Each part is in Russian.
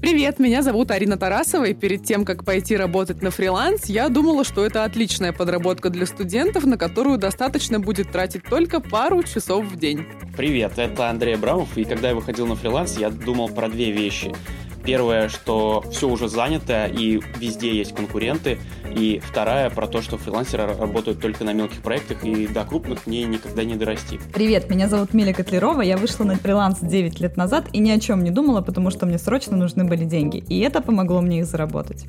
Привет, меня зовут Арина Тарасова, и перед тем, как пойти работать на фриланс, я думала, что это отличная подработка для студентов, на которую достаточно будет тратить только пару часов в день. Привет, это Андрей Абрамов, и когда я выходил на фриланс, я думал про две вещи. Первое, что все уже занято и везде есть конкуренты. И вторая про то, что фрилансеры работают только на мелких проектах и до крупных мне никогда не дорасти. Привет, меня зовут Миля Котлерова. Я вышла на фриланс 9 лет назад и ни о чем не думала, потому что мне срочно нужны были деньги. И это помогло мне их заработать.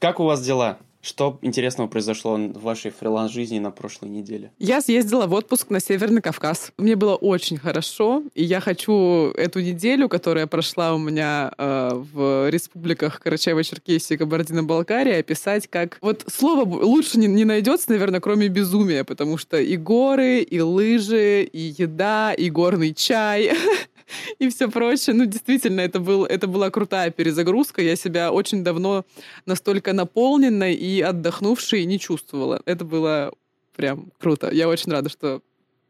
Как у вас дела? Что интересного произошло в вашей фриланс-жизни на прошлой неделе? Я съездила в отпуск на Северный Кавказ. Мне было очень хорошо, и я хочу эту неделю, которая прошла у меня э, в республиках Карачаево-Черкесия и Кабардино-Балкария, описать как... Вот слово лучше не, не найдется, наверное, кроме безумия, потому что и горы, и лыжи, и еда, и горный чай. и все прочее. Ну, действительно, это, был, это была крутая перезагрузка. Я себя очень давно настолько наполненной и отдохнувшей не чувствовала. Это было прям круто. Я очень рада, что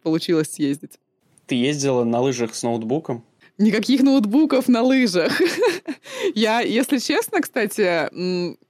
получилось съездить. Ты ездила на лыжах с ноутбуком? Никаких ноутбуков на лыжах. я, если честно, кстати,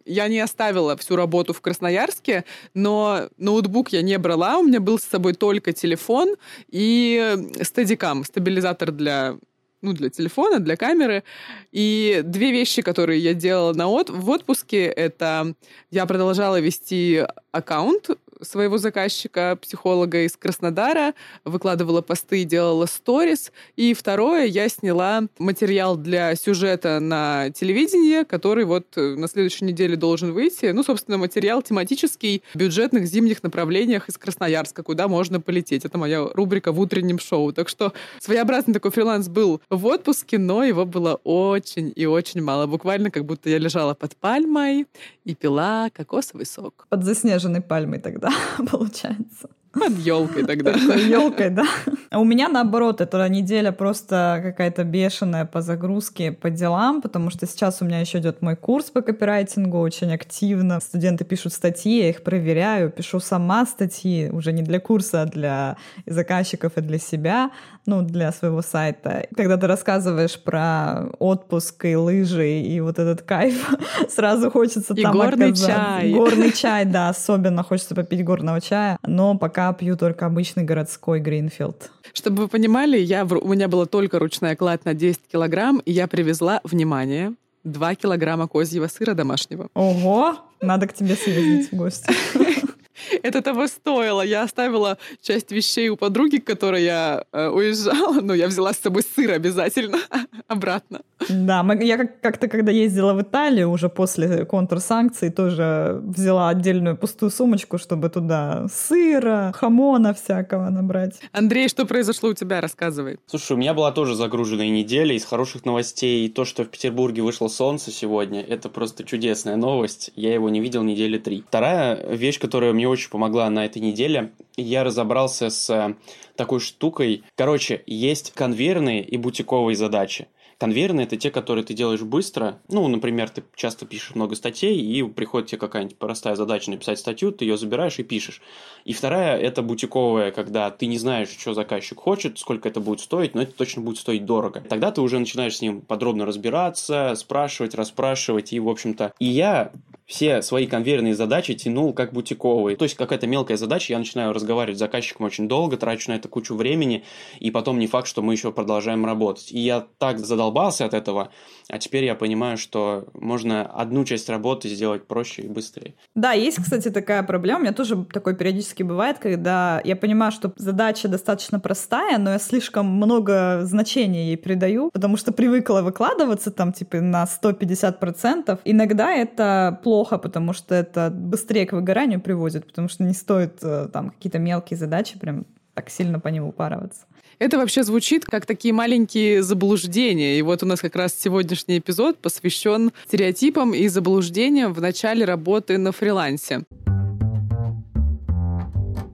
я не оставила всю работу в Красноярске, но ноутбук я не брала. У меня был с собой только телефон и стадикам, стабилизатор для ну, для телефона, для камеры. И две вещи, которые я делала на от... в отпуске, это я продолжала вести аккаунт своего заказчика, психолога из Краснодара, выкладывала посты, делала сторис. И второе, я сняла материал для сюжета на телевидении, который вот э, на следующей неделе должен выйти. Ну, собственно, материал тематический бюджетных зимних направлениях из Красноярска, куда можно полететь. Это моя рубрика в утреннем шоу. Так что своеобразный такой фриланс был в отпуске, но его было очень и очень мало. Буквально как будто я лежала под пальмой и пила кокосовый сок. Под заснеженной пальмой тогда. получается. Под елкой тогда. Под елкой, да. А у меня наоборот, эта неделя просто какая-то бешеная по загрузке, по делам, потому что сейчас у меня еще идет мой курс по копирайтингу очень активно. Студенты пишут статьи, я их проверяю, пишу сама статьи, уже не для курса, а для заказчиков и для себя, ну, для своего сайта. Когда ты рассказываешь про отпуск и лыжи и вот этот кайф, сразу хочется и там горный оказаться. чай. Горный чай, да, особенно хочется попить горного чая, но пока пью только обычный городской Гринфилд. Чтобы вы понимали, я, у меня была только ручная кладь на 10 килограмм, и я привезла, внимание, 2 килограмма козьего сыра домашнего. Ого! Надо к тебе съездить в гости. это того стоило. Я оставила часть вещей у подруги, к которой я э, уезжала, но я взяла с собой сыр обязательно обратно. Да, мы, я как-то, когда ездила в Италию, уже после контрсанкций, тоже взяла отдельную пустую сумочку, чтобы туда сыра, хамона всякого набрать. Андрей, что произошло у тебя? Рассказывай. Слушай, у меня была тоже загруженная неделя из хороших новостей. То, что в Петербурге вышло солнце сегодня, это просто чудесная новость. Я его не видел недели три. Вторая вещь, которая мне очень помогла на этой неделе. Я разобрался с э, такой штукой. Короче, есть конвейерные и бутиковые задачи. Конвейерные – это те, которые ты делаешь быстро. Ну, например, ты часто пишешь много статей, и приходит тебе какая-нибудь простая задача написать статью, ты ее забираешь и пишешь. И вторая – это бутиковая, когда ты не знаешь, что заказчик хочет, сколько это будет стоить, но это точно будет стоить дорого. Тогда ты уже начинаешь с ним подробно разбираться, спрашивать, расспрашивать, и, в общем-то, и я все свои конвейерные задачи тянул как бутиковые. То есть какая-то мелкая задача, я начинаю разговаривать с заказчиком очень долго, трачу на это кучу времени, и потом не факт, что мы еще продолжаем работать. И я так задолбался от этого, а теперь я понимаю, что можно одну часть работы сделать проще и быстрее. Да, есть, кстати, такая проблема. У меня тоже такое периодически бывает, когда я понимаю, что задача достаточно простая, но я слишком много значения ей придаю, потому что привыкла выкладываться там типа на 150%. Иногда это плохо потому что это быстрее к выгоранию приводит, потому что не стоит э, там какие-то мелкие задачи прям так сильно по ним упарываться. Это вообще звучит как такие маленькие заблуждения. И вот у нас как раз сегодняшний эпизод посвящен стереотипам и заблуждениям в начале работы на фрилансе.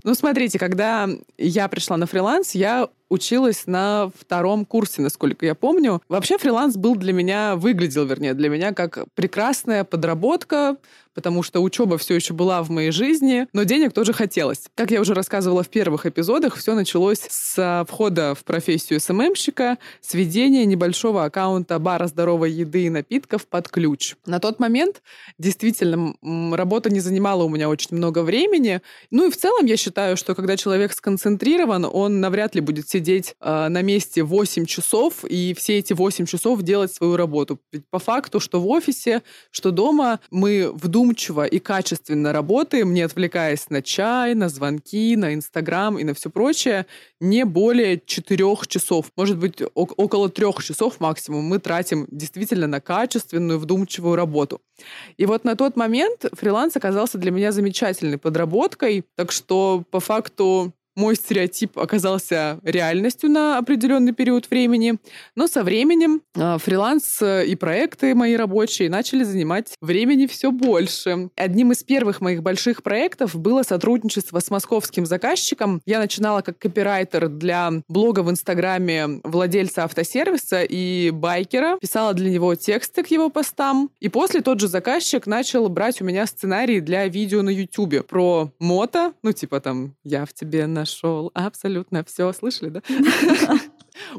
Ну, смотрите, когда я пришла на фриланс, я училась на втором курсе, насколько я помню. Вообще фриланс был для меня, выглядел, вернее, для меня как прекрасная подработка, потому что учеба все еще была в моей жизни, но денег тоже хотелось. Как я уже рассказывала в первых эпизодах, все началось с входа в профессию СММщика, с ведения небольшого аккаунта бара здоровой еды и напитков под ключ. На тот момент действительно работа не занимала у меня очень много времени. Ну и в целом я считаю, что когда человек сконцентрирован, он навряд ли будет сидеть э, на месте 8 часов и все эти 8 часов делать свою работу. Ведь по факту, что в офисе, что дома, мы вдумчиво и качественно работаем, не отвлекаясь на чай, на звонки, на Инстаграм и на все прочее, не более 4 часов. Может быть, около 3 часов максимум мы тратим действительно на качественную, вдумчивую работу. И вот на тот момент фриланс оказался для меня замечательной подработкой, так что по факту мой стереотип оказался реальностью на определенный период времени, но со временем э, фриланс и проекты мои рабочие начали занимать времени все больше. Одним из первых моих больших проектов было сотрудничество с московским заказчиком. Я начинала как копирайтер для блога в Инстаграме владельца автосервиса и байкера, писала для него тексты к его постам, и после тот же заказчик начал брать у меня сценарии для видео на YouTube про мото, ну типа там «Я в тебе на нашел абсолютно все. Слышали, да?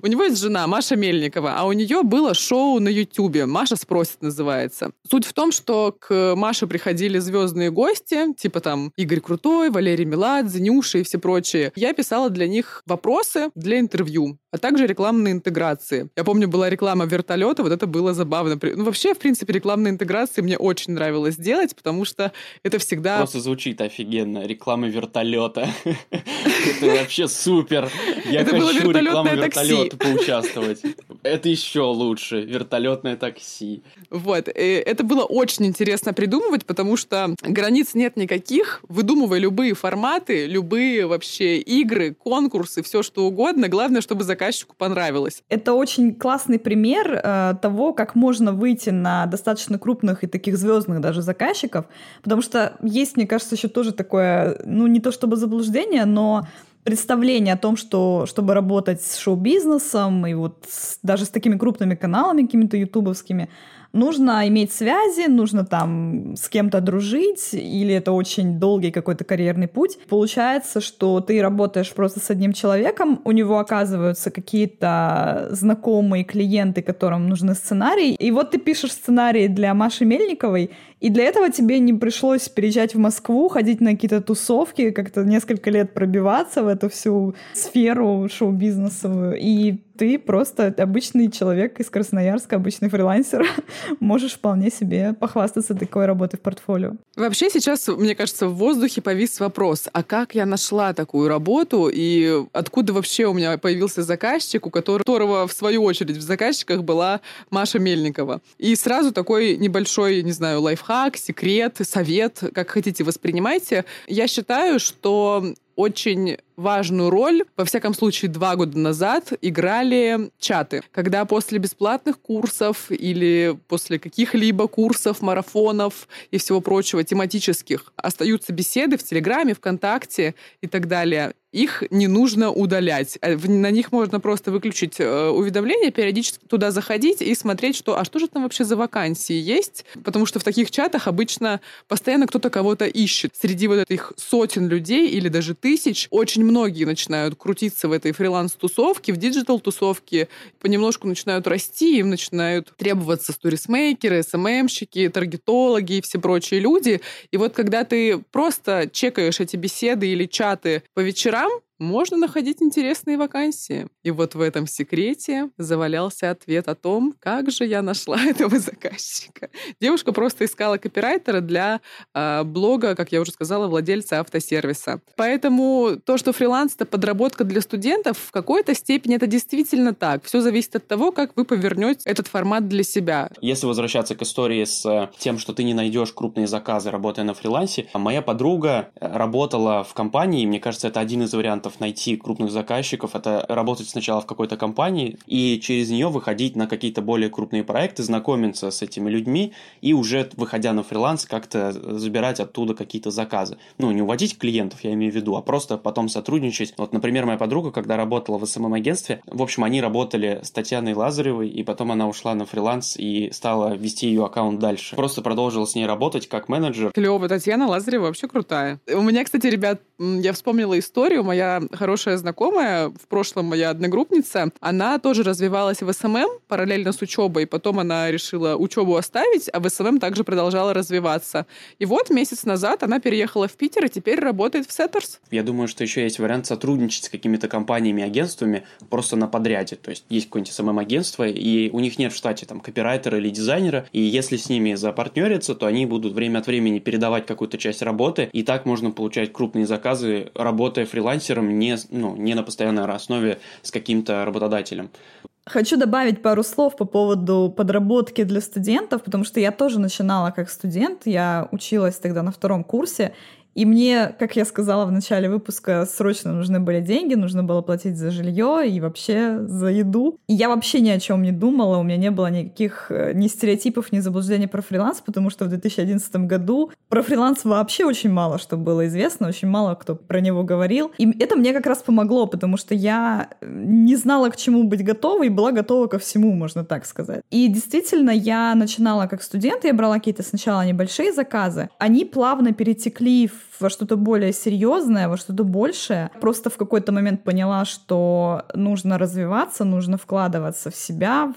У него есть жена Маша Мельникова, а у нее было шоу на Ютубе. Маша спросит называется. Суть в том, что к Маше приходили звездные гости, типа там Игорь Крутой, Валерий Меладзе, Нюша и все прочие. Я писала для них вопросы для интервью а также рекламные интеграции. Я помню, была реклама вертолета, вот это было забавно. Ну, вообще, в принципе, рекламные интеграции мне очень нравилось делать, потому что это всегда... Просто звучит офигенно. Реклама вертолета. Это вообще супер. Я хочу рекламу вертолета поучаствовать. Это еще лучше. Вертолетное такси. Вот. Это было очень интересно придумывать, потому что границ нет никаких. Выдумывай любые форматы, любые вообще игры, конкурсы, все что угодно. Главное, чтобы заказчику понравилось. Это очень классный пример э, того, как можно выйти на достаточно крупных и таких звездных даже заказчиков, потому что есть, мне кажется, еще тоже такое, ну не то чтобы заблуждение, но представление о том, что чтобы работать с шоу-бизнесом и вот с, даже с такими крупными каналами какими-то ютубовскими, нужно иметь связи, нужно там с кем-то дружить, или это очень долгий какой-то карьерный путь. Получается, что ты работаешь просто с одним человеком, у него оказываются какие-то знакомые клиенты, которым нужны сценарии, и вот ты пишешь сценарий для Маши Мельниковой, и для этого тебе не пришлось переезжать в Москву, ходить на какие-то тусовки, как-то несколько лет пробиваться в эту всю сферу шоу-бизнесовую. И ты просто обычный человек из Красноярска, обычный фрилансер, можешь вполне себе похвастаться такой работой в портфолио. Вообще сейчас, мне кажется, в воздухе повис вопрос, а как я нашла такую работу и откуда вообще у меня появился заказчик, у которого в свою очередь в заказчиках была Маша Мельникова. И сразу такой небольшой, не знаю, лайфхак секрет, совет, как хотите воспринимайте. Я считаю, что очень важную роль, во всяком случае, два года назад играли чаты. Когда после бесплатных курсов или после каких-либо курсов, марафонов и всего прочего тематических остаются беседы в Телеграме, ВКонтакте и так далее, их не нужно удалять. Э, на них можно просто выключить э, уведомления, периодически туда заходить и смотреть, что, а что же там вообще за вакансии есть, потому что в таких чатах обычно постоянно кто-то кого-то ищет. Среди вот этих сотен людей или даже тысяч очень многие начинают крутиться в этой фриланс-тусовке, в digital-тусовке, понемножку начинают расти, им начинают требоваться сторисмейкеры, СММщики, таргетологи и все прочие люди. И вот когда ты просто чекаешь эти беседы или чаты по вечерам можно находить интересные вакансии. И вот в этом секрете завалялся ответ о том, как же я нашла этого заказчика. Девушка просто искала копирайтера для э, блога, как я уже сказала, владельца автосервиса. Поэтому то, что фриланс — это подработка для студентов, в какой-то степени это действительно так. Все зависит от того, как вы повернете этот формат для себя. Если возвращаться к истории с тем, что ты не найдешь крупные заказы, работая на фрилансе, моя подруга работала в компании, и мне кажется, это один из вариантов вариантов найти крупных заказчиков – это работать сначала в какой-то компании и через нее выходить на какие-то более крупные проекты, знакомиться с этими людьми и уже, выходя на фриланс, как-то забирать оттуда какие-то заказы. Ну, не уводить клиентов, я имею в виду, а просто потом сотрудничать. Вот, например, моя подруга, когда работала в СММ-агентстве, в общем, они работали с Татьяной Лазаревой, и потом она ушла на фриланс и стала вести ее аккаунт дальше. Просто продолжила с ней работать как менеджер. Клево, Татьяна Лазарева вообще крутая. У меня, кстати, ребят, я вспомнила историю. Моя хорошая знакомая, в прошлом моя одногруппница, она тоже развивалась в СММ параллельно с учебой. Потом она решила учебу оставить, а в СММ также продолжала развиваться. И вот месяц назад она переехала в Питер и теперь работает в Setters. Я думаю, что еще есть вариант сотрудничать с какими-то компаниями, агентствами просто на подряде. То есть есть какое-нибудь СММ-агентство, и у них нет в штате там копирайтера или дизайнера, и если с ними запартнериться, то они будут время от времени передавать какую-то часть работы, и так можно получать крупные заказы, работая фрилансером не, ну, не на постоянной основе с каким-то работодателем. Хочу добавить пару слов по поводу подработки для студентов, потому что я тоже начинала как студент, я училась тогда на втором курсе, и мне, как я сказала в начале выпуска, срочно нужны были деньги, нужно было платить за жилье и вообще за еду. И я вообще ни о чем не думала, у меня не было никаких э, ни стереотипов, ни заблуждений про фриланс, потому что в 2011 году про фриланс вообще очень мало что было известно, очень мало кто про него говорил. И это мне как раз помогло, потому что я не знала, к чему быть готова и была готова ко всему, можно так сказать. И действительно, я начинала как студент, я брала какие-то сначала небольшие заказы, они плавно перетекли в во что-то более серьезное, во что-то большее. Просто в какой-то момент поняла, что нужно развиваться, нужно вкладываться в себя,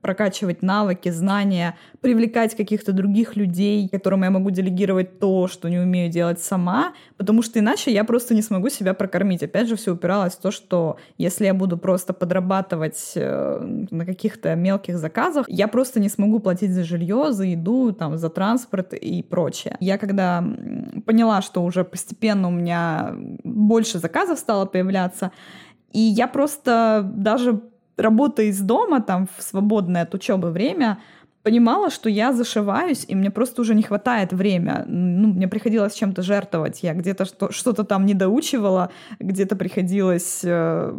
прокачивать навыки, знания, привлекать каких-то других людей, которым я могу делегировать то, что не умею делать сама, потому что иначе я просто не смогу себя прокормить. Опять же, все упиралось в то, что если я буду просто подрабатывать э, на каких-то мелких заказах, я просто не смогу платить за жилье, за еду, там, за транспорт и прочее. Я когда поняла, что уже постепенно у меня больше заказов стало появляться, и я просто даже работая из дома, там, в свободное от учебы время, понимала, что я зашиваюсь, и мне просто уже не хватает время. Ну, мне приходилось чем-то жертвовать. Я где-то что-то там не доучивала, где-то приходилось э,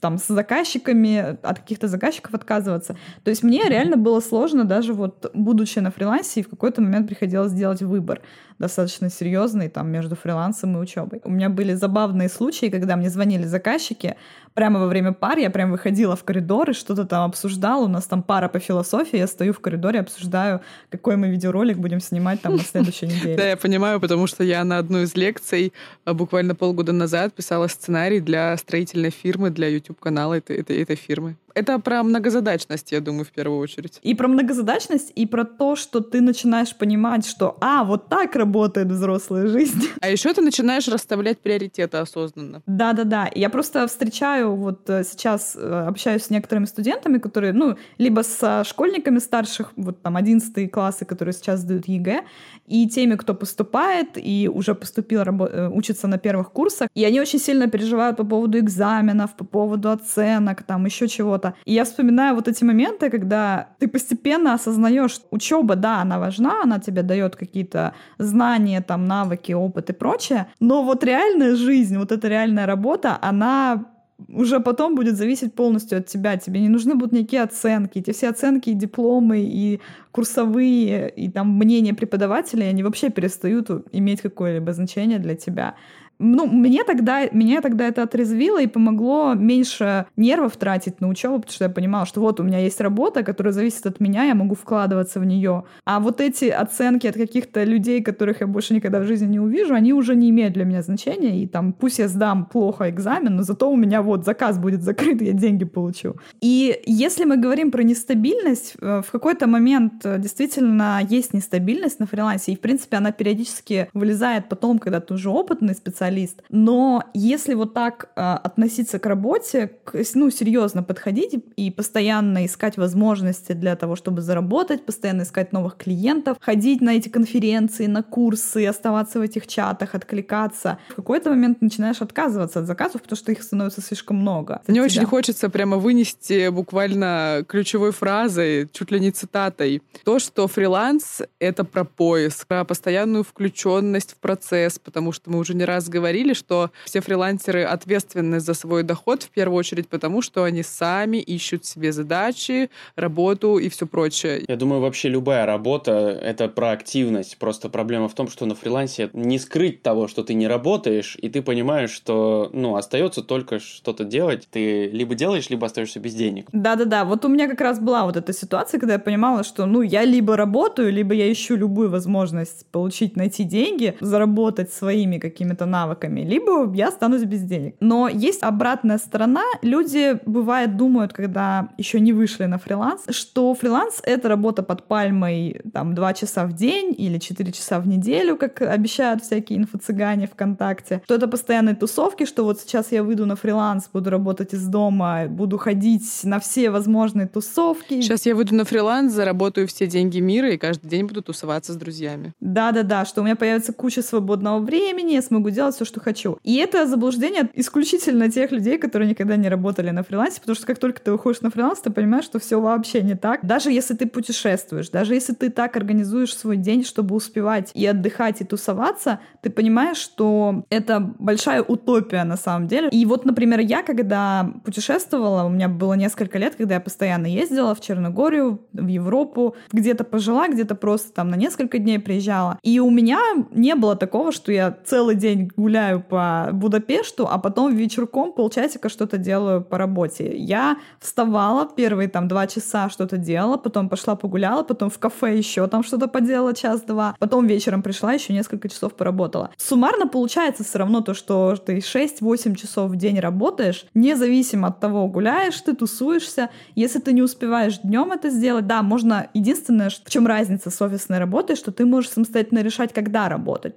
там с заказчиками, от каких-то заказчиков отказываться. То есть мне реально было сложно, даже вот будучи на фрилансе, и в какой-то момент приходилось сделать выбор достаточно серьезный там между фрилансом и учебой. У меня были забавные случаи, когда мне звонили заказчики, прямо во время пар я прям выходила в коридор и что-то там обсуждала. У нас там пара по философии, я стою в коридоре, обсуждаю, какой мы видеоролик будем снимать там на следующей неделе. Да, я понимаю, потому что я на одну из лекций а, буквально полгода назад писала сценарий для строительной фирмы, для YouTube-канала этой, этой, этой фирмы. Это про многозадачность, я думаю, в первую очередь. И про многозадачность, и про то, что ты начинаешь понимать, что, а, вот так работает взрослая жизнь. А еще ты начинаешь расставлять приоритеты осознанно. Да-да-да. Я просто встречаю, вот э, сейчас э, общаюсь с некоторыми студентами, которые, ну, либо с школьниками старших, вот там 11 классы, которые сейчас сдают ЕГЭ, и теми, кто поступает и уже поступил, э, учится на первых курсах, и они очень сильно переживают по поводу экзаменов, по поводу оценок, там еще чего-то. И я вспоминаю вот эти моменты, когда ты постепенно осознаешь, учеба, да, она важна, она тебе дает какие-то знания, там, навыки, опыт и прочее, но вот реальная жизнь, вот эта реальная работа, она уже потом будет зависеть полностью от тебя. Тебе не нужны будут никакие оценки. Эти все оценки и дипломы, и курсовые, и там мнения преподавателей, они вообще перестают иметь какое-либо значение для тебя ну, мне тогда, меня тогда это отрезвило и помогло меньше нервов тратить на учебу, потому что я понимала, что вот у меня есть работа, которая зависит от меня, я могу вкладываться в нее. А вот эти оценки от каких-то людей, которых я больше никогда в жизни не увижу, они уже не имеют для меня значения. И там пусть я сдам плохо экзамен, но зато у меня вот заказ будет закрыт, я деньги получу. И если мы говорим про нестабильность, э, в какой-то момент э, действительно есть нестабильность на фрилансе, и в принципе она периодически вылезает потом, когда ты уже опытный специалист, специалист. Но если вот так э, относиться к работе, к, ну, серьезно подходить и постоянно искать возможности для того, чтобы заработать, постоянно искать новых клиентов, ходить на эти конференции, на курсы, оставаться в этих чатах, откликаться, в какой-то момент начинаешь отказываться от заказов, потому что их становится слишком много. Мне очень хочется прямо вынести буквально ключевой фразой, чуть ли не цитатой, то, что фриланс — это про поиск, про постоянную включенность в процесс, потому что мы уже не раз говорили, говорили, что все фрилансеры ответственны за свой доход в первую очередь потому, что они сами ищут себе задачи, работу и все прочее. Я думаю, вообще любая работа — это про активность. Просто проблема в том, что на фрилансе не скрыть того, что ты не работаешь, и ты понимаешь, что, ну, остается только что-то делать. Ты либо делаешь, либо остаешься без денег. Да-да-да. Вот у меня как раз была вот эта ситуация, когда я понимала, что, ну, я либо работаю, либо я ищу любую возможность получить, найти деньги, заработать своими какими-то навыками, либо я останусь без денег. Но есть обратная сторона. Люди, бывает, думают, когда еще не вышли на фриланс, что фриланс — это работа под пальмой там два часа в день или четыре часа в неделю, как обещают всякие инфо-цыгане ВКонтакте, что это постоянные тусовки, что вот сейчас я выйду на фриланс, буду работать из дома, буду ходить на все возможные тусовки. Сейчас я выйду на фриланс, заработаю все деньги мира и каждый день буду тусоваться с друзьями. Да-да-да, что у меня появится куча свободного времени, я смогу делать все, что хочу. И это заблуждение исключительно тех людей, которые никогда не работали на фрилансе, потому что как только ты выходишь на фриланс, ты понимаешь, что все вообще не так. Даже если ты путешествуешь, даже если ты так организуешь свой день, чтобы успевать и отдыхать, и тусоваться, ты понимаешь, что это большая утопия на самом деле. И вот, например, я, когда путешествовала, у меня было несколько лет, когда я постоянно ездила в Черногорию, в Европу, где-то пожила, где-то просто там на несколько дней приезжала. И у меня не было такого, что я целый день гуляю по Будапешту, а потом вечерком полчасика что-то делаю по работе. Я вставала, первые там два часа что-то делала, потом пошла погуляла, потом в кафе еще там что-то поделала час-два, потом вечером пришла, еще несколько часов поработала. Суммарно получается все равно то, что ты 6-8 часов в день работаешь, независимо от того, гуляешь ты, тусуешься. Если ты не успеваешь днем это сделать, да, можно... Единственное, в чем разница с офисной работой, что ты можешь самостоятельно решать, когда работать.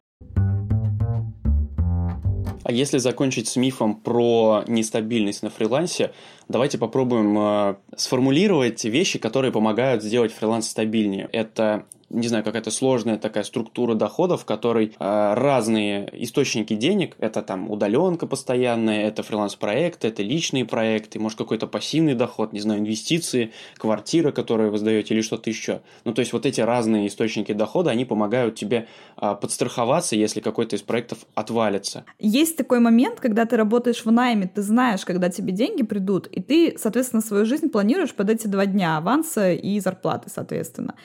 А если закончить с мифом про нестабильность на фрилансе, давайте попробуем э, сформулировать вещи, которые помогают сделать фриланс стабильнее. Это не знаю, какая-то сложная такая структура доходов, в которой э, разные источники денег, это там удаленка постоянная, это фриланс-проекты, это личные проекты, может какой-то пассивный доход, не знаю, инвестиции, квартира, которую вы сдаете или что-то еще. Ну, то есть вот эти разные источники дохода, они помогают тебе э, подстраховаться, если какой-то из проектов отвалится. Есть такой момент, когда ты работаешь в найме, ты знаешь, когда тебе деньги придут, и ты, соответственно, свою жизнь планируешь под эти два дня аванса и зарплаты, соответственно.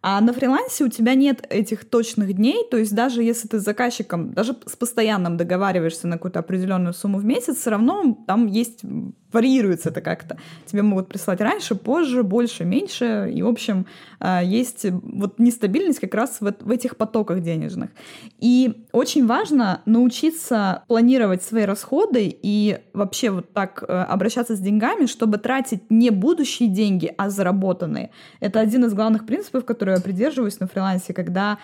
А на фрилансе у тебя нет этих точных дней, то есть даже если ты с заказчиком, даже с постоянным договариваешься на какую-то определенную сумму в месяц, все равно там есть варьируется это как-то. Тебе могут прислать раньше, позже, больше, меньше. И, в общем, а, есть вот нестабильность как раз в, в этих потоках денежных. И очень важно научиться планировать свои расходы и вообще вот так э, обращаться с деньгами, чтобы тратить не будущие деньги, а заработанные. Это один из главных принципов, который я придерживаюсь на фрилансе, когда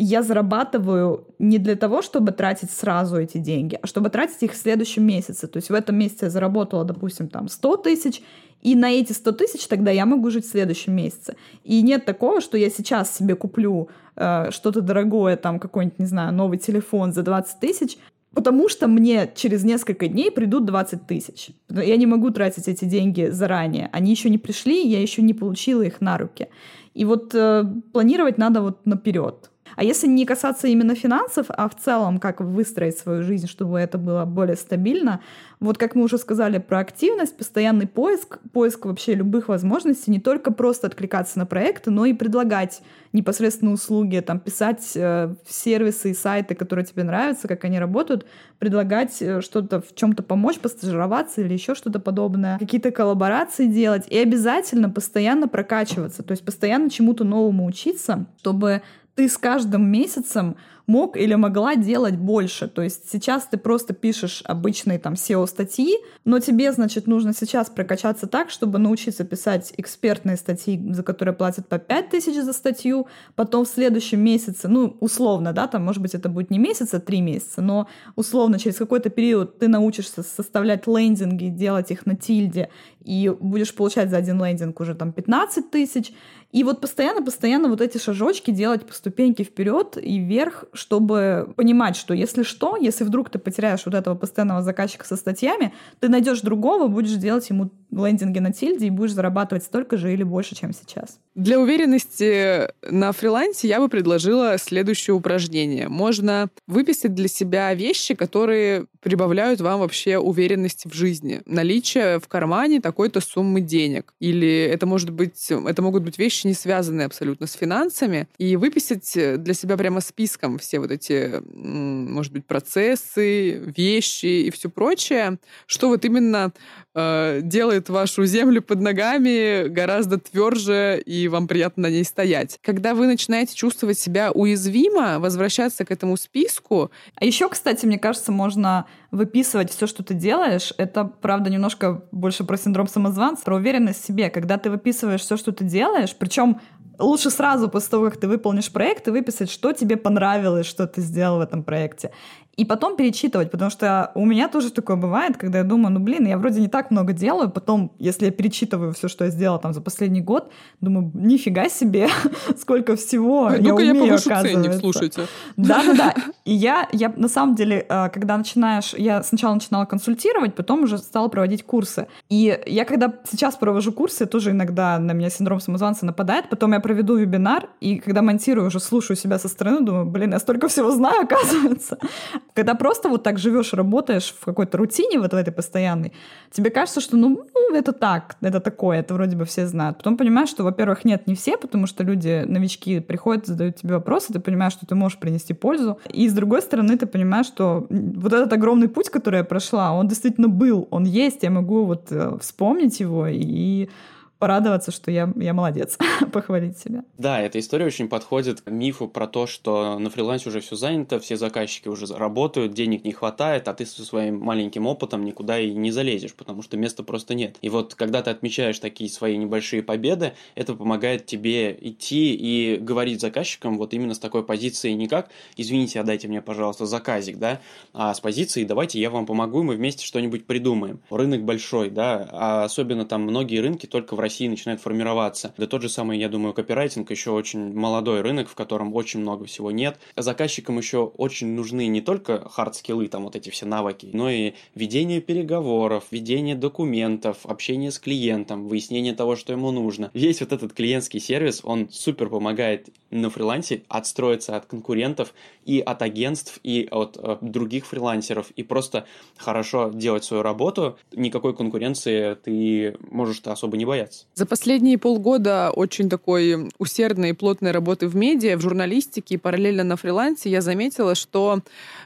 я зарабатываю не для того, чтобы тратить сразу эти деньги, а чтобы тратить их в следующем месяце. То есть в этом месяце я заработала, допустим, там 100 тысяч, и на эти 100 тысяч тогда я могу жить в следующем месяце. И нет такого, что я сейчас себе куплю э, что-то дорогое, там какой-нибудь, не знаю, новый телефон за 20 тысяч, потому что мне через несколько дней придут 20 тысяч. Я не могу тратить эти деньги заранее. Они еще не пришли, я еще не получила их на руки. И вот э, планировать надо вот наперед. А если не касаться именно финансов, а в целом, как выстроить свою жизнь, чтобы это было более стабильно, вот как мы уже сказали про активность, постоянный поиск, поиск вообще любых возможностей, не только просто откликаться на проекты, но и предлагать непосредственно услуги, там, писать э, сервисы и сайты, которые тебе нравятся, как они работают, предлагать э, что-то в чем-то помочь, постажироваться или еще что-то подобное, какие-то коллаборации делать и обязательно постоянно прокачиваться, то есть постоянно чему-то новому учиться, чтобы ты с каждым месяцем мог или могла делать больше. То есть сейчас ты просто пишешь обычные там SEO-статьи, но тебе, значит, нужно сейчас прокачаться так, чтобы научиться писать экспертные статьи, за которые платят по 5 тысяч за статью, потом в следующем месяце, ну, условно, да, там, может быть, это будет не месяц, а три месяца, но условно через какой-то период ты научишься составлять лендинги, делать их на тильде, и будешь получать за один лендинг уже там 15 тысяч, и вот постоянно-постоянно вот эти шажочки делать по ступеньке вперед и вверх, чтобы понимать, что если что, если вдруг ты потеряешь вот этого постоянного заказчика со статьями, ты найдешь другого, будешь делать ему лендинге на тильде и будешь зарабатывать столько же или больше, чем сейчас. Для уверенности на фрилансе я бы предложила следующее упражнение. Можно выписать для себя вещи, которые прибавляют вам вообще уверенности в жизни. Наличие в кармане такой-то суммы денег. Или это может быть, это могут быть вещи, не связанные абсолютно с финансами. И выписать для себя прямо списком все вот эти, может быть, процессы, вещи и все прочее, что вот именно э, делает вашу землю под ногами гораздо тверже и вам приятно на ней стоять. Когда вы начинаете чувствовать себя уязвимо, возвращаться к этому списку. А еще, кстати, мне кажется, можно выписывать все, что ты делаешь. Это, правда, немножко больше про синдром самозванца, про уверенность в себе. Когда ты выписываешь все, что ты делаешь, причем лучше сразу после того, как ты выполнишь проект, и выписать, что тебе понравилось, что ты сделал в этом проекте и потом перечитывать, потому что у меня тоже такое бывает, когда я думаю, ну блин, я вроде не так много делаю, потом, если я перечитываю все, что я сделала там за последний год, думаю, нифига себе, сколько всего я умею, я повышу ценник, слушайте. Да-да-да. И я, я на самом деле, э, когда начинаешь, я сначала начинала консультировать, потом уже стала проводить курсы. И я когда сейчас провожу курсы, тоже иногда на меня синдром самозванца нападает, потом я проведу вебинар, и когда монтирую, уже слушаю себя со стороны, думаю, блин, я столько всего знаю, оказывается. Когда просто вот так живешь, работаешь в какой-то рутине вот в этой постоянной, тебе кажется, что ну, ну это так, это такое, это вроде бы все знают. Потом понимаешь, что, во-первых, нет, не все, потому что люди, новички, приходят, задают тебе вопросы, ты понимаешь, что ты можешь принести пользу. И с другой стороны, ты понимаешь, что вот этот огромный путь, который я прошла, он действительно был, он есть, я могу вот э, вспомнить его и порадоваться, что я, я молодец, похвалить себя. Да, эта история очень подходит к мифу про то, что на фрилансе уже все занято, все заказчики уже работают, денег не хватает, а ты со своим маленьким опытом никуда и не залезешь, потому что места просто нет. И вот когда ты отмечаешь такие свои небольшие победы, это помогает тебе идти и говорить заказчикам вот именно с такой позиции не как «извините, отдайте мне, пожалуйста, заказик», да, а с позиции «давайте я вам помогу, мы вместе что-нибудь придумаем». Рынок большой, да, а особенно там многие рынки только в России начинает формироваться. Да тот же самый, я думаю, копирайтинг еще очень молодой рынок, в котором очень много всего нет. Заказчикам еще очень нужны не только хард-скиллы, там вот эти все навыки, но и ведение переговоров, ведение документов, общение с клиентом, выяснение того, что ему нужно. Весь вот этот клиентский сервис, он супер помогает на фрилансе отстроиться от конкурентов и от агентств, и от э, других фрилансеров, и просто хорошо делать свою работу. Никакой конкуренции ты можешь особо не бояться. За последние полгода очень такой усердной и плотной работы в медиа, в журналистике и параллельно на фрилансе я заметила, что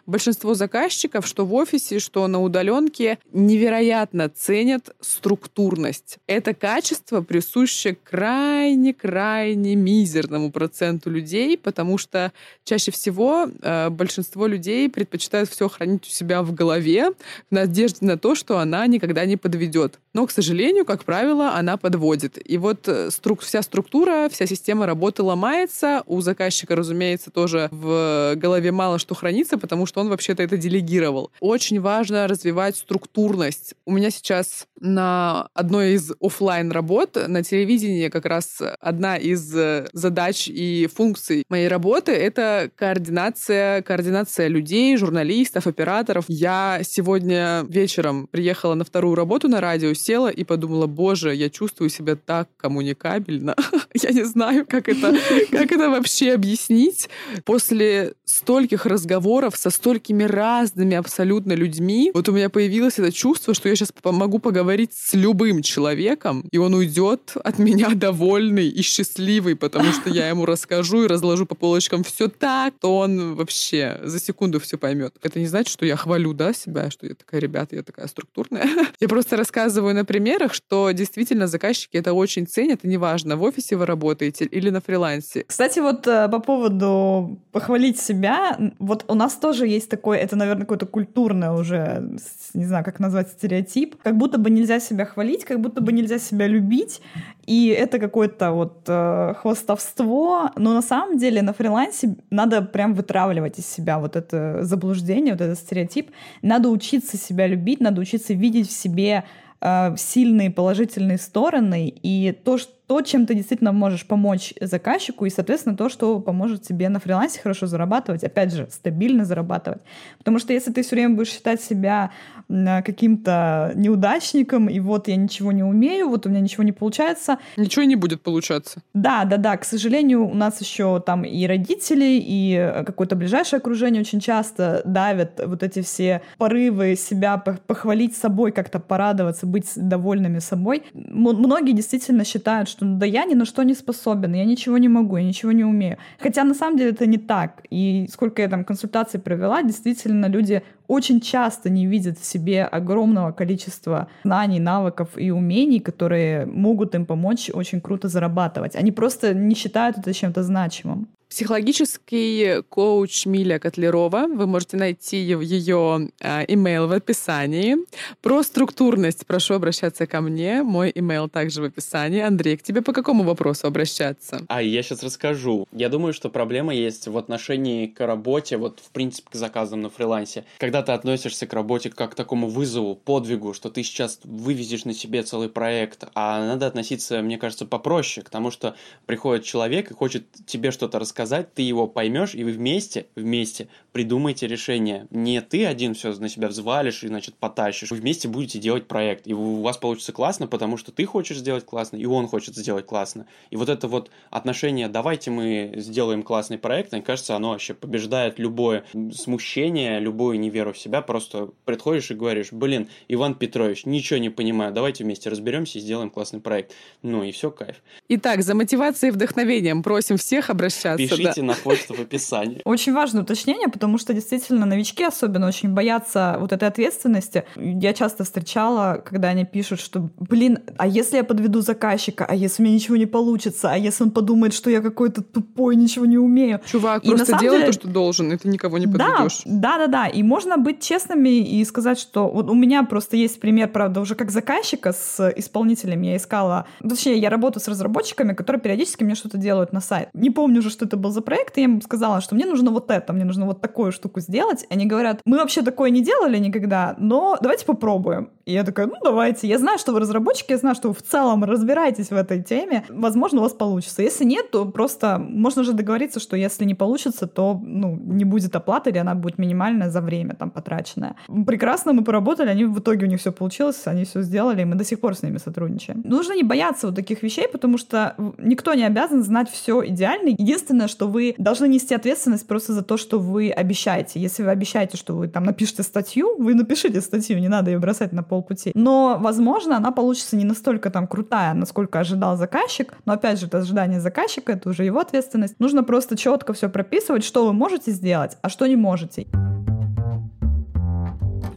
большинство заказчиков, что в офисе, что на удаленке, невероятно ценят структурность. Это качество присуще крайне-крайне мизерному проценту людей, потому что чаще всего э, большинство людей предпочитают все хранить у себя в голове в надежде на то, что она никогда не подведет. Но, к сожалению, как правило, она подводит. И вот э, струк, вся структура, вся система работы ломается. У заказчика, разумеется, тоже в голове мало что хранится, потому что он вообще-то это делегировал. Очень важно развивать структурность. У меня сейчас на одной из офлайн работ на телевидении как раз одна из э, задач и функций моей работы — это координация, координация людей, журналистов, операторов. Я сегодня вечером приехала на вторую работу на радио, села и подумала, боже, я чувствую себя так коммуникабельно. я не знаю, как это, как это вообще объяснить. После стольких разговоров со столькими разными абсолютно людьми, вот у меня появилось это чувство, что я сейчас могу поговорить с любым человеком, и он уйдет от меня довольный и счастливый, потому что я ему расскажу и разложу по полочкам все так, то он вообще за секунду все поймет. Это не значит, что я хвалю, да, себя, что я такая, ребята, я такая структурная. я просто рассказываю на примерах, что действительно заказчики это очень ценят, и неважно, в офисе вы работаете или на фрилансе. Кстати, вот э, по поводу похвалить себя, вот у нас тоже есть такой, это, наверное, какое-то культурное уже, не знаю, как назвать, стереотип, как будто бы нельзя себя хвалить, как будто бы нельзя себя любить, и это какое-то вот э, хвостовство, но на самом деле на фрилансе надо прям вытравливать из себя вот это заблуждение, вот этот стереотип. Надо учиться себя любить, надо учиться видеть в себе э, сильные положительные стороны, и то, что то, чем ты действительно можешь помочь заказчику, и, соответственно, то, что поможет тебе на фрилансе хорошо зарабатывать, опять же, стабильно зарабатывать. Потому что если ты все время будешь считать себя каким-то неудачником, и вот я ничего не умею, вот у меня ничего не получается. Ничего не будет получаться. Да, да, да. К сожалению, у нас еще там и родители, и какое-то ближайшее окружение очень часто давят вот эти все порывы себя похвалить собой, как-то порадоваться, быть довольными собой. Многие действительно считают, что да я ни на что не способен, я ничего не могу, я ничего не умею. Хотя на самом деле это не так. И сколько я там консультаций провела, действительно люди очень часто не видят в себе огромного количества знаний, навыков и умений, которые могут им помочь очень круто зарабатывать. Они просто не считают это чем-то значимым. Психологический коуч Миля Котлерова. Вы можете найти ее а, имейл в описании. Про структурность прошу обращаться ко мне. Мой имейл также в описании. Андрей, к тебе по какому вопросу обращаться? А, я сейчас расскажу. Я думаю, что проблема есть в отношении к работе, вот в принципе к заказам на фрилансе. Когда ты относишься к работе как к такому вызову, подвигу, что ты сейчас вывезешь на себе целый проект, а надо относиться, мне кажется, попроще, к тому, что приходит человек и хочет тебе что-то рассказать, сказать, ты его поймешь, и вы вместе, вместе придумайте решение. Не ты один все на себя взвалишь и, значит, потащишь. Вы вместе будете делать проект, и у вас получится классно, потому что ты хочешь сделать классно, и он хочет сделать классно. И вот это вот отношение «давайте мы сделаем классный проект», мне кажется, оно вообще побеждает любое смущение, любую неверу в себя. Просто приходишь и говоришь, блин, Иван Петрович, ничего не понимаю, давайте вместе разберемся и сделаем классный проект. Ну и все, кайф. Итак, за мотивацией и вдохновением просим всех обращаться Пишите да. на почту в описании. Очень важное уточнение, потому что действительно новички особенно очень боятся вот этой ответственности. Я часто встречала, когда они пишут, что, блин, а если я подведу заказчика, а если у меня ничего не получится, а если он подумает, что я какой-то тупой, ничего не умею. Чувак, и просто делай деле... то, что должен, и ты никого не подведешь. Да, да, да, да. И можно быть честными и сказать, что вот у меня просто есть пример, правда, уже как заказчика с исполнителем я искала, точнее, я работаю с разработчиками, которые периодически мне что-то делают на сайт. Не помню уже, что это был за проект, и я им сказала, что мне нужно вот это, мне нужно вот такую штуку сделать. Они говорят, мы вообще такое не делали никогда, но давайте попробуем. И я такая, ну давайте. Я знаю, что вы разработчики, я знаю, что вы в целом разбираетесь в этой теме. Возможно, у вас получится. Если нет, то просто можно же договориться, что если не получится, то ну, не будет оплаты, или она будет минимальная за время там потраченное. Прекрасно мы поработали, они в итоге у них все получилось, они все сделали, и мы до сих пор с ними сотрудничаем. Нужно не бояться вот таких вещей, потому что никто не обязан знать все идеально. Единственное, что вы должны нести ответственность просто за то, что вы обещаете. Если вы обещаете, что вы там напишете статью, вы напишите статью, не надо ее бросать на полпути. Но, возможно, она получится не настолько там крутая, насколько ожидал заказчик. Но, опять же, это ожидание заказчика, это уже его ответственность. Нужно просто четко все прописывать, что вы можете сделать, а что не можете.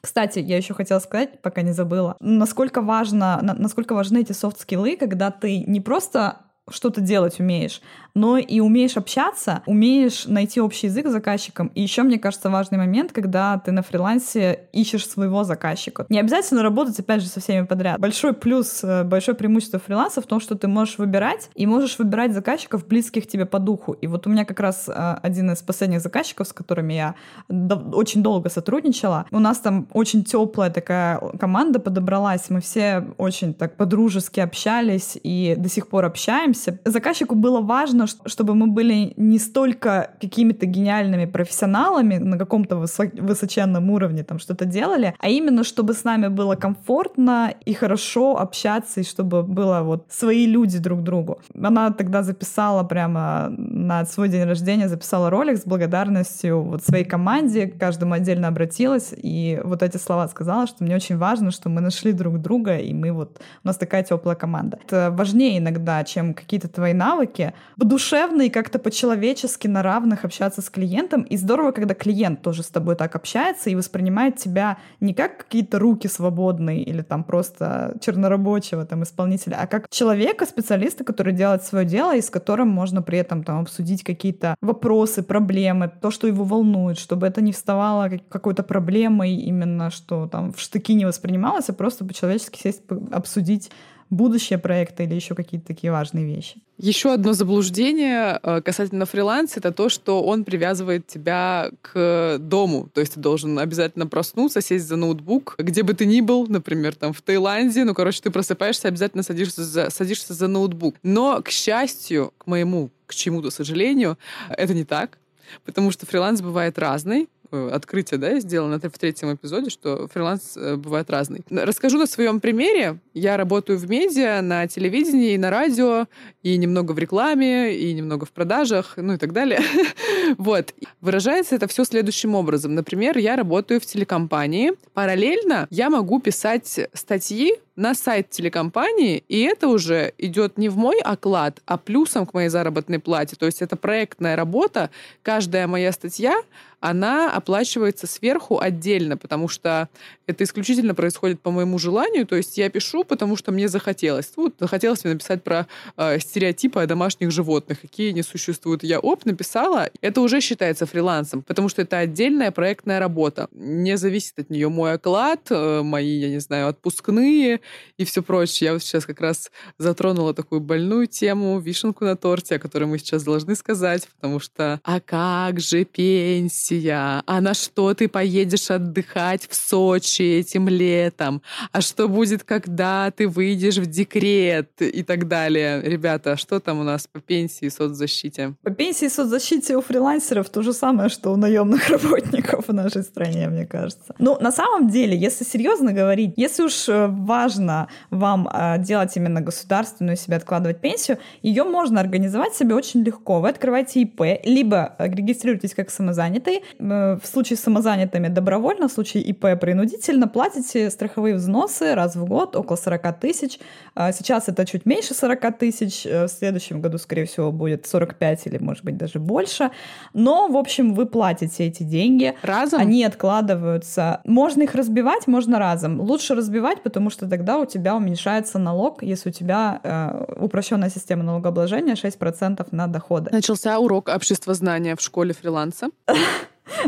Кстати, я еще хотела сказать, пока не забыла, насколько важно, насколько важны эти софт-скиллы, когда ты не просто что-то делать умеешь, но и умеешь общаться, умеешь найти общий язык с заказчиком. И еще, мне кажется, важный момент, когда ты на фрилансе ищешь своего заказчика. Не обязательно работать, опять же, со всеми подряд. Большой плюс, э, большое преимущество фриланса в том, что ты можешь выбирать, и можешь выбирать заказчиков, близких тебе по духу. И вот у меня как раз э, один из последних заказчиков, с которыми я очень долго сотрудничала, у нас там очень теплая такая команда подобралась, мы все очень так подружески общались и до сих пор общаемся. Заказчику было важно чтобы мы были не столько какими-то гениальными профессионалами на каком-то высоченном уровне там что-то делали, а именно чтобы с нами было комфортно и хорошо общаться, и чтобы было вот свои люди друг другу. Она тогда записала прямо на свой день рождения, записала ролик с благодарностью вот своей команде, каждому отдельно обратилась, и вот эти слова сказала, что мне очень важно, что мы нашли друг друга, и мы вот, у нас такая теплая команда. Это важнее иногда, чем какие-то твои навыки. Душевно и как-то по-человечески на равных общаться с клиентом. И здорово, когда клиент тоже с тобой так общается и воспринимает тебя не как какие-то руки свободные или там просто чернорабочего там исполнителя, а как человека, специалиста, который делает свое дело и с которым можно при этом там обсудить какие-то вопросы, проблемы, то, что его волнует, чтобы это не вставало какой-то проблемой именно, что там в штыки не воспринималось, а просто по-человечески сесть, обсудить будущее проекта или еще какие-то такие важные вещи. Еще одно заблуждение э, касательно фриланса это то, что он привязывает тебя к дому. То есть ты должен обязательно проснуться, сесть за ноутбук, где бы ты ни был, например, там в Таиланде, ну, короче, ты просыпаешься, обязательно садишься за, садишься за ноутбук. Но, к счастью, к моему, к чему-то сожалению, это не так. Потому что фриланс бывает разный. Э, открытие, да, я сделала в третьем эпизоде, что фриланс э, бывает разный. Расскажу на своем примере. Я работаю в медиа, на телевидении и на радио, и немного в рекламе, и немного в продажах, ну и так далее. вот. Выражается это все следующим образом. Например, я работаю в телекомпании. Параллельно я могу писать статьи на сайт телекомпании, и это уже идет не в мой оклад, а плюсом к моей заработной плате. То есть это проектная работа. Каждая моя статья, она оплачивается сверху отдельно, потому что это исключительно происходит по моему желанию. То есть я пишу, потому что мне захотелось. Вот захотелось мне написать про э, стереотипы о домашних животных, какие они существуют. Я оп, написала. Это уже считается фрилансом, потому что это отдельная проектная работа. Не зависит от нее мой оклад, э, мои, я не знаю, отпускные и все прочее. Я вот сейчас как раз затронула такую больную тему, вишенку на торте, о которой мы сейчас должны сказать, потому что «А как же пенсия? А на что ты поедешь отдыхать в Сочи этим летом? А что будет, когда ты выйдешь в декрет?» и так далее. Ребята, что там у нас по пенсии и соцзащите? По пенсии и соцзащите у фрилансеров то же самое, что у наемных работников в нашей стране, мне кажется. Ну, на самом деле, если серьезно говорить, если уж э, важно вам а, делать именно государственную себе откладывать пенсию, ее можно организовать себе очень легко. Вы открываете ИП, либо регистрируетесь как самозанятый. В случае с самозанятыми добровольно, в случае ИП принудительно платите страховые взносы раз в год, около 40 тысяч. А, сейчас это чуть меньше 40 тысяч, э, в следующем году, скорее всего, будет 45 или, может быть, даже больше. Но, в общем, вы платите эти деньги. Разом? Они откладываются. Можно их разбивать, можно разом. Лучше разбивать, потому что тогда тогда у тебя уменьшается налог, если у тебя э, упрощенная система налогообложения 6% на доходы. Начался урок обществознания в школе фриланса.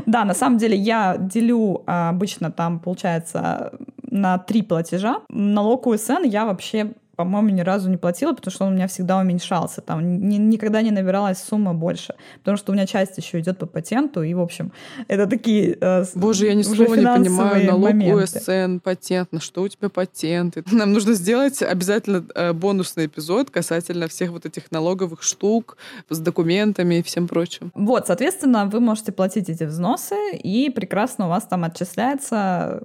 Да, на самом деле я делю а, обычно там, получается, на три платежа. Налог УСН я вообще по-моему, ни разу не платила, потому что он у меня всегда уменьшался. Там ни, никогда не набиралась сумма больше. Потому что у меня часть еще идет по патенту. И, в общем, это такие э, Боже, я ни слова не понимаю. Налог моменты. УСН, патент. На что у тебя патенты? Нам нужно сделать обязательно э, бонусный эпизод касательно всех вот этих налоговых штук с документами и всем прочим. Вот, соответственно, вы можете платить эти взносы, и прекрасно у вас там отчисляется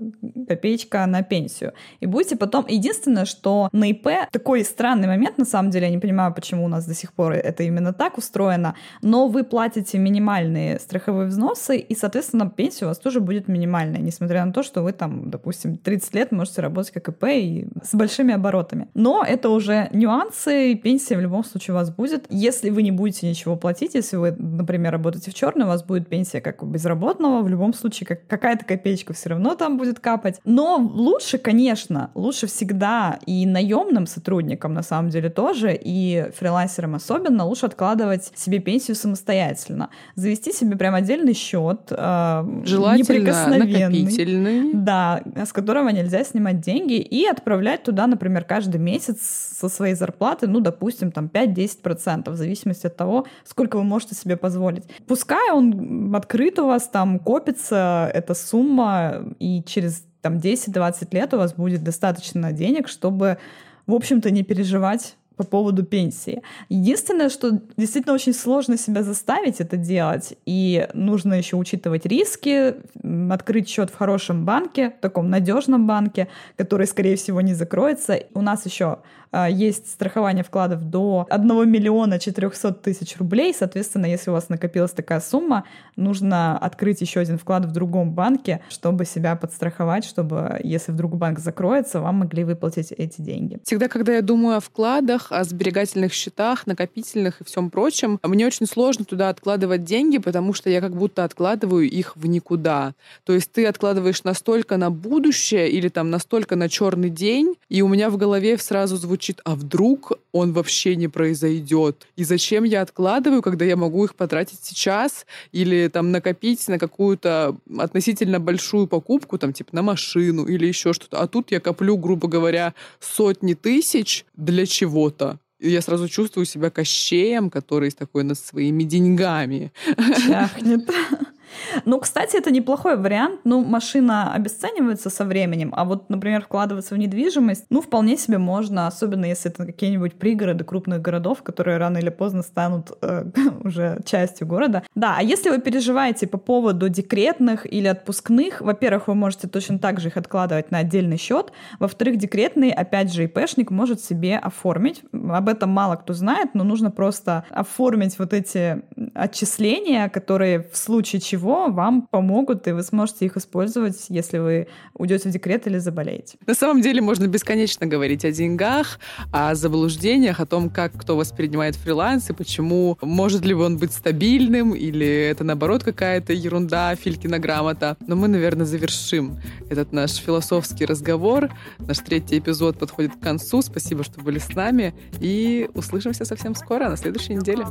копеечка на пенсию. И будете потом... Единственное, что на ИП такой странный момент, на самом деле, я не понимаю, почему у нас до сих пор это именно так устроено, но вы платите минимальные страховые взносы, и, соответственно, пенсия у вас тоже будет минимальная, несмотря на то, что вы там, допустим, 30 лет можете работать как ИП и с большими оборотами. Но это уже нюансы, и пенсия в любом случае у вас будет. Если вы не будете ничего платить, если вы, например, работаете в черный, у вас будет пенсия как у безработного, в любом случае как, какая-то копеечка все равно там будет капать. Но лучше, конечно, лучше всегда и наемным сотрудникам на самом деле тоже, и фрилансерам особенно, лучше откладывать себе пенсию самостоятельно. Завести себе прям отдельный счет, э, Желательно накопительный. Да, с которого нельзя снимать деньги, и отправлять туда, например, каждый месяц со своей зарплаты, ну, допустим, там 5-10%, в зависимости от того, сколько вы можете себе позволить. Пускай он открыт у вас, там копится эта сумма, и через там 10-20 лет у вас будет достаточно денег, чтобы в общем-то, не переживать по поводу пенсии. Единственное, что действительно очень сложно себя заставить это делать, и нужно еще учитывать риски, открыть счет в хорошем банке, в таком надежном банке, который, скорее всего, не закроется. У нас еще а, есть страхование вкладов до 1 миллиона 400 тысяч рублей. Соответственно, если у вас накопилась такая сумма, нужно открыть еще один вклад в другом банке, чтобы себя подстраховать, чтобы, если вдруг банк закроется, вам могли выплатить эти деньги. Всегда, когда я думаю о вкладах, о сберегательных счетах, накопительных и всем прочем. Мне очень сложно туда откладывать деньги, потому что я как будто откладываю их в никуда. То есть ты откладываешь настолько на будущее или там настолько на черный день, и у меня в голове сразу звучит, а вдруг он вообще не произойдет? И зачем я откладываю, когда я могу их потратить сейчас или там накопить на какую-то относительно большую покупку, там типа на машину или еще что-то. А тут я коплю, грубо говоря, сотни тысяч для чего-то. И я сразу чувствую себя кощеем, который такой над своими деньгами. Чахнет. Ну, кстати, это неплохой вариант. Ну, машина обесценивается со временем, а вот, например, вкладываться в недвижимость, ну, вполне себе можно, особенно если это какие-нибудь пригороды крупных городов, которые рано или поздно станут э, уже частью города. Да, а если вы переживаете по поводу декретных или отпускных, во-первых, вы можете точно так же их откладывать на отдельный счет. Во-вторых, декретный, опять же, ИПшник может себе оформить. Об этом мало кто знает, но нужно просто оформить вот эти отчисления, которые в случае чего вам помогут, и вы сможете их использовать, если вы уйдете в декрет или заболеете. На самом деле можно бесконечно говорить о деньгах, о заблуждениях, о том, как кто воспринимает фриланс и почему, может ли он быть стабильным, или это, наоборот, какая-то ерунда, Филькина грамота. Но мы, наверное, завершим этот наш философский разговор. Наш третий эпизод подходит к концу. Спасибо, что были с нами. И услышимся совсем скоро, на следующей неделе.